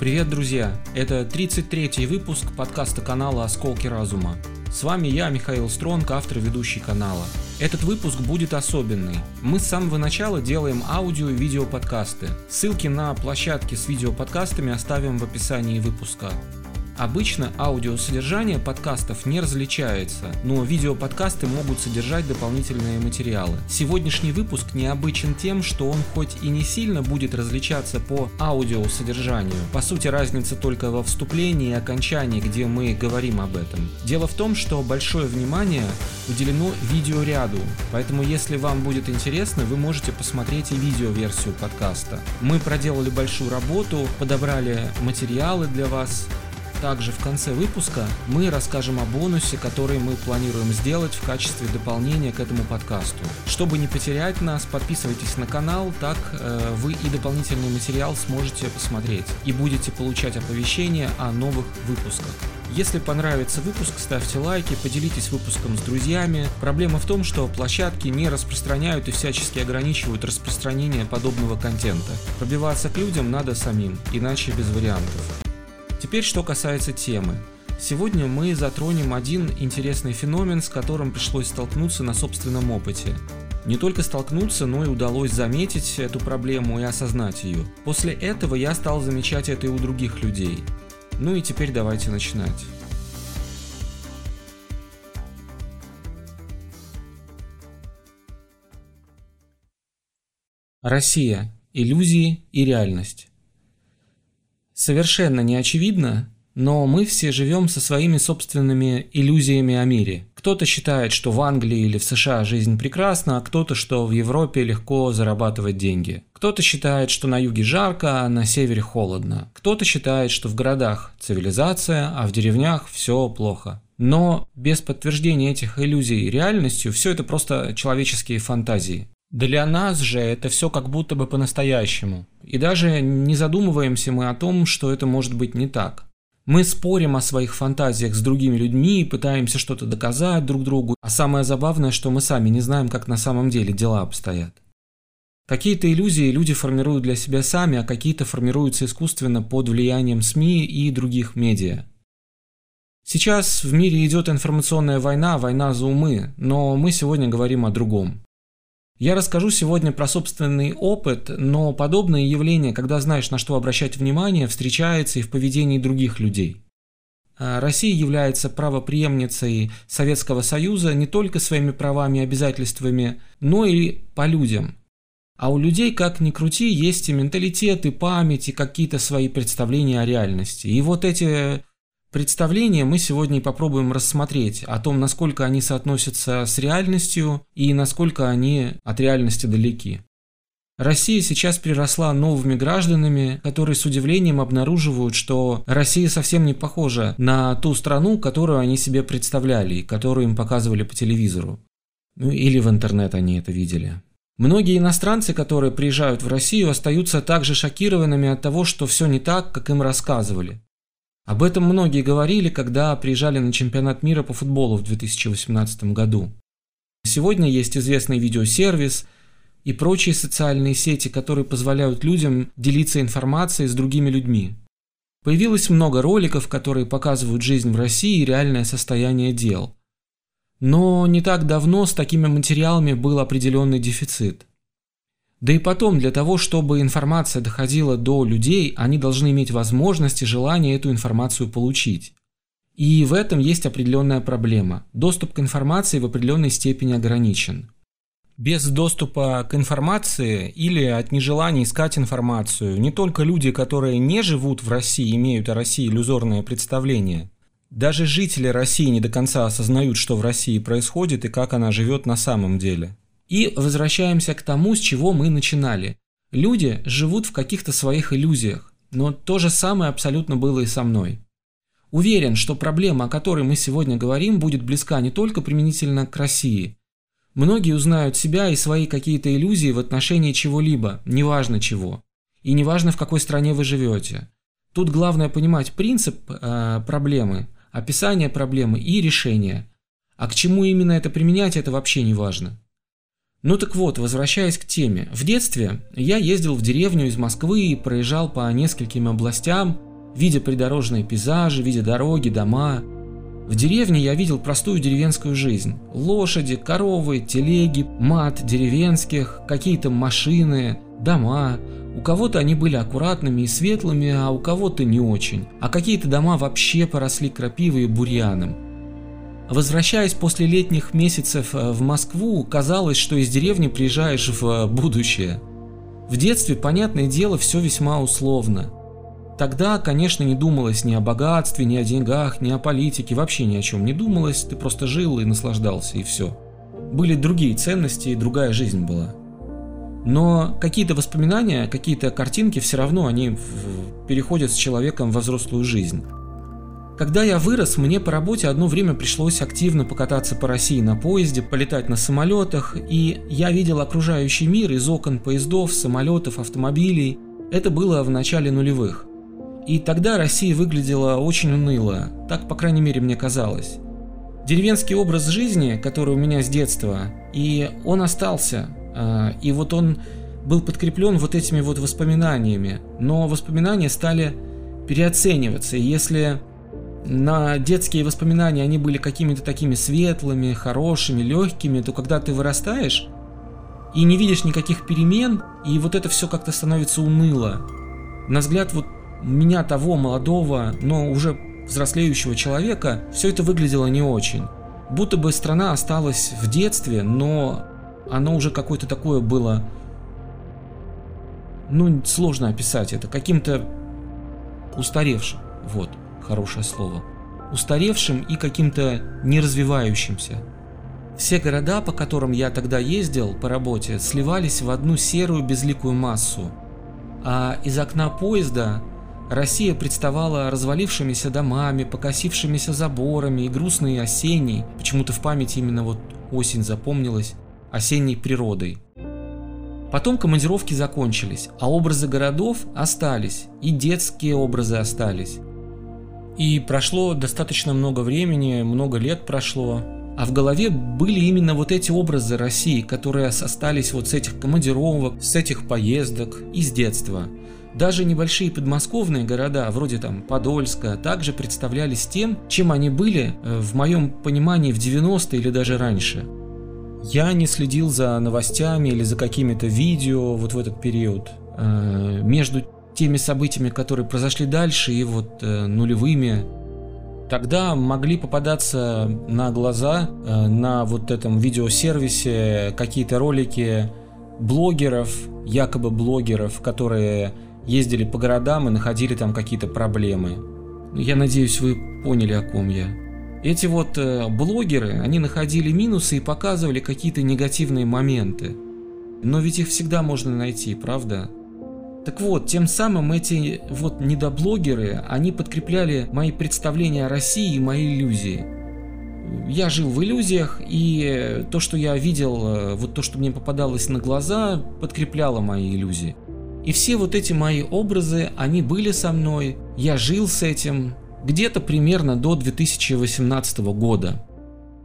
Привет, друзья! Это 33-й выпуск подкаста канала «Осколки разума». С вами я, Михаил Стронг, автор и ведущий канала. Этот выпуск будет особенный. Мы с самого начала делаем аудио и видео подкасты. Ссылки на площадки с видеоподкастами оставим в описании выпуска. Обычно аудиосодержание подкастов не различается, но видеоподкасты могут содержать дополнительные материалы. Сегодняшний выпуск необычен тем, что он хоть и не сильно будет различаться по аудиосодержанию, по сути разница только во вступлении и окончании, где мы говорим об этом. Дело в том, что большое внимание уделено видеоряду, поэтому если вам будет интересно, вы можете посмотреть и видеоверсию подкаста. Мы проделали большую работу, подобрали материалы для вас, также в конце выпуска мы расскажем о бонусе, который мы планируем сделать в качестве дополнения к этому подкасту. Чтобы не потерять нас, подписывайтесь на канал, так э, вы и дополнительный материал сможете посмотреть и будете получать оповещения о новых выпусках. Если понравится выпуск, ставьте лайки, поделитесь выпуском с друзьями. Проблема в том, что площадки не распространяют и всячески ограничивают распространение подобного контента. Пробиваться к людям надо самим, иначе без вариантов. Теперь что касается темы. Сегодня мы затронем один интересный феномен, с которым пришлось столкнуться на собственном опыте. Не только столкнуться, но и удалось заметить эту проблему и осознать ее. После этого я стал замечать это и у других людей. Ну и теперь давайте начинать. Россия. Иллюзии и реальность совершенно не очевидно, но мы все живем со своими собственными иллюзиями о мире. Кто-то считает, что в Англии или в США жизнь прекрасна, а кто-то, что в Европе легко зарабатывать деньги. Кто-то считает, что на юге жарко, а на севере холодно. Кто-то считает, что в городах цивилизация, а в деревнях все плохо. Но без подтверждения этих иллюзий реальностью все это просто человеческие фантазии. Для нас же это все как будто бы по-настоящему. И даже не задумываемся мы о том, что это может быть не так. Мы спорим о своих фантазиях с другими людьми, пытаемся что-то доказать друг другу, а самое забавное, что мы сами не знаем, как на самом деле дела обстоят. Какие-то иллюзии люди формируют для себя сами, а какие-то формируются искусственно под влиянием СМИ и других медиа. Сейчас в мире идет информационная война, война за умы, но мы сегодня говорим о другом. Я расскажу сегодня про собственный опыт, но подобное явление, когда знаешь, на что обращать внимание, встречается и в поведении других людей. А, Россия является правоприемницей Советского Союза не только своими правами и обязательствами, но и по людям. А у людей, как ни крути, есть и менталитет, и память, и какие-то свои представления о реальности. И вот эти Представления мы сегодня попробуем рассмотреть о том, насколько они соотносятся с реальностью и насколько они от реальности далеки. Россия сейчас приросла новыми гражданами, которые с удивлением обнаруживают, что Россия совсем не похожа на ту страну, которую они себе представляли и которую им показывали по телевизору. Ну или в интернет они это видели. Многие иностранцы, которые приезжают в Россию, остаются также шокированными от того, что все не так, как им рассказывали. Об этом многие говорили, когда приезжали на чемпионат мира по футболу в 2018 году. Сегодня есть известный видеосервис и прочие социальные сети, которые позволяют людям делиться информацией с другими людьми. Появилось много роликов, которые показывают жизнь в России и реальное состояние дел. Но не так давно с такими материалами был определенный дефицит. Да и потом, для того, чтобы информация доходила до людей, они должны иметь возможность и желание эту информацию получить. И в этом есть определенная проблема. Доступ к информации в определенной степени ограничен. Без доступа к информации или от нежелания искать информацию не только люди, которые не живут в России, имеют о России иллюзорное представление. Даже жители России не до конца осознают, что в России происходит и как она живет на самом деле. И возвращаемся к тому, с чего мы начинали. Люди живут в каких-то своих иллюзиях, но то же самое абсолютно было и со мной. Уверен, что проблема, о которой мы сегодня говорим, будет близка не только применительно к России. Многие узнают себя и свои какие-то иллюзии в отношении чего-либо, неважно чего. И неважно, в какой стране вы живете. Тут главное понимать принцип э, проблемы, описание проблемы и решение. А к чему именно это применять, это вообще не важно. Ну так вот, возвращаясь к теме. В детстве я ездил в деревню из Москвы и проезжал по нескольким областям, видя придорожные пейзажи, видя дороги, дома. В деревне я видел простую деревенскую жизнь. Лошади, коровы, телеги, мат деревенских, какие-то машины, дома. У кого-то они были аккуратными и светлыми, а у кого-то не очень. А какие-то дома вообще поросли крапивой и бурьяном. Возвращаясь после летних месяцев э, в Москву, казалось, что из деревни приезжаешь в э, будущее. В детстве, понятное дело, все весьма условно. Тогда, конечно, не думалось ни о богатстве, ни о деньгах, ни о политике, вообще ни о чем не думалось, ты просто жил и наслаждался, и все. Были другие ценности, и другая жизнь была. Но какие-то воспоминания, какие-то картинки все равно они переходят с человеком во взрослую жизнь. Когда я вырос, мне по работе одно время пришлось активно покататься по России на поезде, полетать на самолетах, и я видел окружающий мир из окон поездов, самолетов, автомобилей. Это было в начале нулевых. И тогда Россия выглядела очень уныло, так, по крайней мере, мне казалось. Деревенский образ жизни, который у меня с детства, и он остался. А, и вот он был подкреплен вот этими вот воспоминаниями. Но воспоминания стали переоцениваться. И если на детские воспоминания они были какими-то такими светлыми, хорошими, легкими, то когда ты вырастаешь и не видишь никаких перемен, и вот это все как-то становится уныло. На взгляд вот меня того молодого, но уже взрослеющего человека, все это выглядело не очень. Будто бы страна осталась в детстве, но оно уже какое-то такое было, ну, сложно описать это, каким-то устаревшим, вот, хорошее слово, устаревшим и каким-то неразвивающимся. Все города, по которым я тогда ездил по работе, сливались в одну серую безликую массу, а из окна поезда Россия представала развалившимися домами, покосившимися заборами и грустной осенней, почему-то в памяти именно вот осень запомнилась, осенней природой. Потом командировки закончились, а образы городов остались, и детские образы остались. И прошло достаточно много времени, много лет прошло, а в голове были именно вот эти образы России, которые остались вот с этих командировок, с этих поездок из детства – даже небольшие подмосковные города, вроде там Подольска, также представлялись тем, чем они были, э, в моем понимании, в 90-е или даже раньше. Я не следил за новостями или за какими-то видео вот в этот период. Э, между теми событиями, которые произошли дальше, и вот э, нулевыми, тогда могли попадаться на глаза на вот этом видеосервисе какие-то ролики блогеров, якобы блогеров, которые ездили по городам и находили там какие-то проблемы. Я надеюсь, вы поняли, о ком я. Эти вот э, блогеры, они находили минусы и показывали какие-то негативные моменты. Но ведь их всегда можно найти, правда? Так вот, тем самым эти вот недоблогеры, они подкрепляли мои представления о России и мои иллюзии. Я жил в иллюзиях, и то, что я видел, э, вот то, что мне попадалось на глаза, подкрепляло мои иллюзии. И все вот эти мои образы, они были со мной, я жил с этим где-то примерно до 2018 года.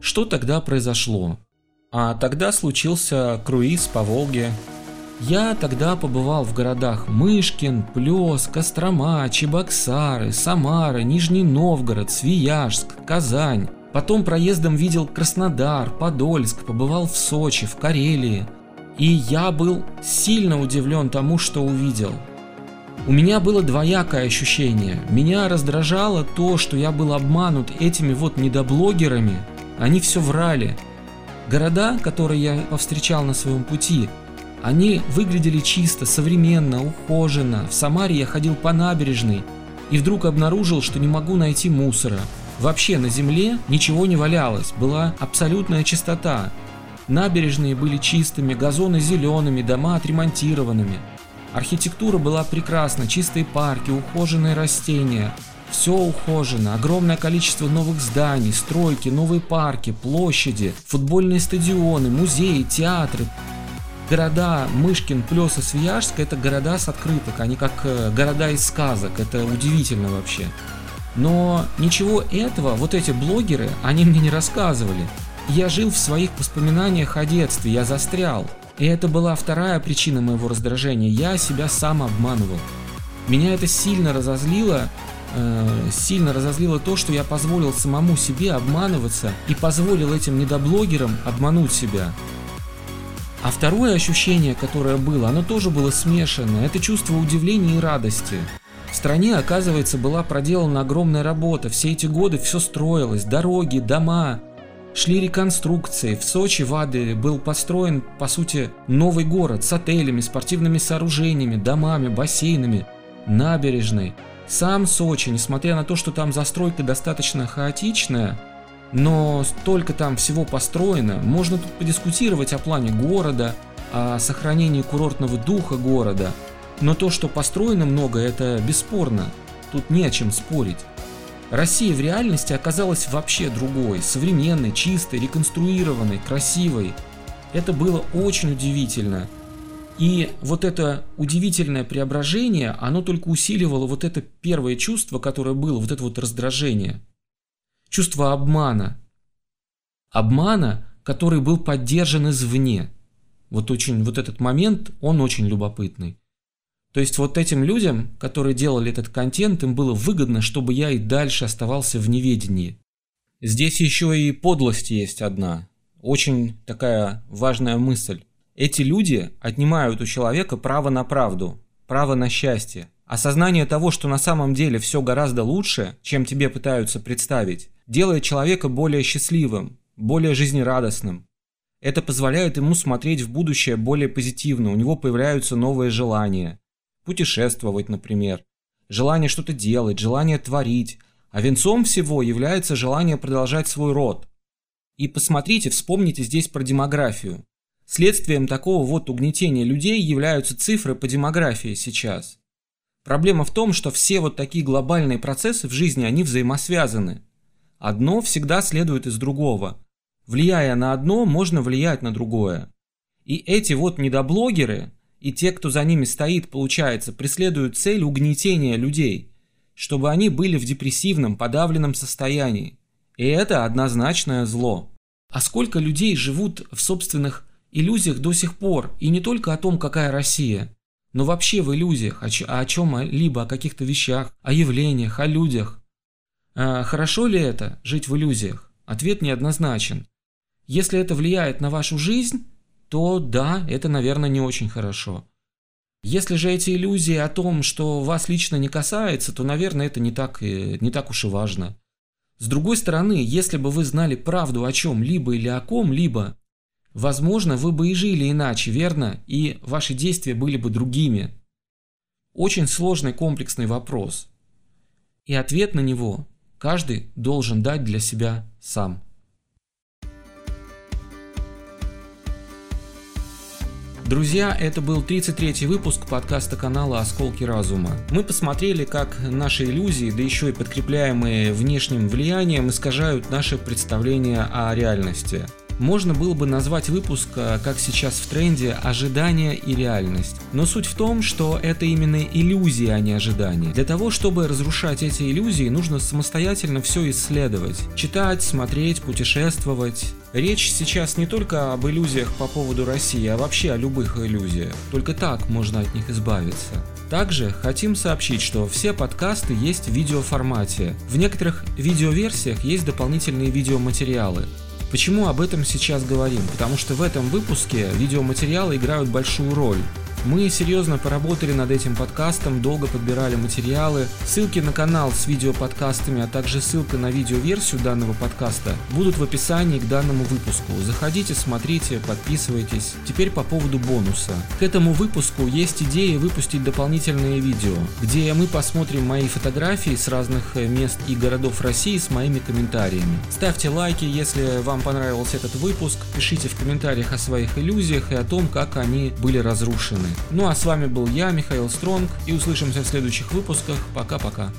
Что тогда произошло? А тогда случился круиз по Волге. Я тогда побывал в городах Мышкин, Плес, Кострома, Чебоксары, Самара, Нижний Новгород, Свияжск, Казань. Потом проездом видел Краснодар, Подольск, побывал в Сочи, в Карелии – и я был сильно удивлен тому, что увидел. У меня было двоякое ощущение. Меня раздражало то, что я был обманут этими вот недоблогерами. Они все врали. Города, которые я повстречал на своем пути, они выглядели чисто, современно, ухоженно. В Самаре я ходил по набережной и вдруг обнаружил, что не могу найти мусора. Вообще на земле ничего не валялось, была абсолютная чистота. Набережные были чистыми, газоны зелеными, дома отремонтированными. Архитектура была прекрасна, чистые парки, ухоженные растения. Все ухожено, огромное количество новых зданий, стройки, новые парки, площади, футбольные стадионы, музеи, театры. Города Мышкин, Плес и Свияжск – это города с открыток, они как э, города из сказок, это удивительно вообще. Но ничего этого вот эти блогеры, они мне не рассказывали. Я жил в своих воспоминаниях о детстве, я застрял. И это была вторая причина моего раздражения, я себя сам обманывал. Меня это сильно разозлило, э, сильно разозлило то, что я позволил самому себе обманываться и позволил этим недоблогерам обмануть себя. А второе ощущение, которое было, оно тоже было смешано. Это чувство удивления и радости. В стране, оказывается, была проделана огромная работа. Все эти годы все строилось. Дороги, дома, шли реконструкции. В Сочи, в Аде был построен, по сути, новый город с отелями, спортивными сооружениями, домами, бассейнами, набережной. Сам Сочи, несмотря на то, что там застройка достаточно хаотичная, но столько там всего построено, можно тут подискутировать о плане города, о сохранении курортного духа города, но то, что построено много, это бесспорно, тут не о чем спорить. Россия в реальности оказалась вообще другой, современной, чистой, реконструированной, красивой. Это было очень удивительно – и вот это удивительное преображение, оно только усиливало вот это первое чувство, которое было, вот это вот раздражение. Чувство обмана. Обмана, который был поддержан извне. Вот очень, вот этот момент, он очень любопытный. То есть вот этим людям, которые делали этот контент, им было выгодно, чтобы я и дальше оставался в неведении. Здесь еще и подлость есть одна. Очень такая важная мысль. Эти люди отнимают у человека право на правду, право на счастье. Осознание того, что на самом деле все гораздо лучше, чем тебе пытаются представить, делает человека более счастливым, более жизнерадостным. Это позволяет ему смотреть в будущее более позитивно, у него появляются новые желания. Путешествовать, например. Желание что-то делать, желание творить. А венцом всего является желание продолжать свой род. И посмотрите, вспомните здесь про демографию. Следствием такого вот угнетения людей являются цифры по демографии сейчас. Проблема в том, что все вот такие глобальные процессы в жизни, они взаимосвязаны. Одно всегда следует из другого. Влияя на одно, можно влиять на другое. И эти вот недоблогеры, и те, кто за ними стоит, получается, преследуют цель угнетения людей, чтобы они были в депрессивном, подавленном состоянии. И это однозначное зло. А сколько людей живут в собственных иллюзиях до сих пор, и не только о том, какая Россия, но вообще в иллюзиях, о, чем-либо, о каких-то вещах, о явлениях, о людях. А хорошо ли это, жить в иллюзиях? Ответ неоднозначен. Если это влияет на вашу жизнь, то да, это, наверное, не очень хорошо. Если же эти иллюзии о том, что вас лично не касается, то, наверное, это не так, не так уж и важно. С другой стороны, если бы вы знали правду о чем-либо или о ком-либо, Возможно, вы бы и жили иначе, верно? И ваши действия были бы другими. Очень сложный комплексный вопрос. И ответ на него каждый должен дать для себя сам. Друзья, это был 33-й выпуск подкаста канала «Осколки разума». Мы посмотрели, как наши иллюзии, да еще и подкрепляемые внешним влиянием, искажают наше представление о реальности – можно было бы назвать выпуск, э, как сейчас в тренде, «Ожидание и реальность». Но суть в том, что это именно иллюзии, а не ожидания. Для того, чтобы разрушать эти иллюзии, нужно самостоятельно все исследовать. Читать, смотреть, путешествовать. Речь сейчас не только об иллюзиях по поводу России, а вообще о любых иллюзиях. Только так можно от них избавиться. Также хотим сообщить, что все подкасты есть в видеоформате. В некоторых видеоверсиях есть дополнительные видеоматериалы. Почему об этом сейчас говорим? Потому что в этом выпуске видеоматериалы играют большую роль. Мы серьезно поработали над этим подкастом, долго подбирали материалы. Ссылки на канал с видеоподкастами, а также ссылка на видеоверсию данного подкаста будут в описании к данному выпуску. Заходите, смотрите, подписывайтесь. Теперь по поводу бонуса. К этому выпуску есть идея выпустить дополнительные видео, где мы посмотрим мои фотографии с разных э, мест и городов России с моими комментариями. Ставьте лайки, если вам понравился этот выпуск, пишите в комментариях о своих иллюзиях и о том, как они были разрушены. Ну а с вами был я, Михаил Стронг, и услышимся в следующих выпусках. Пока-пока.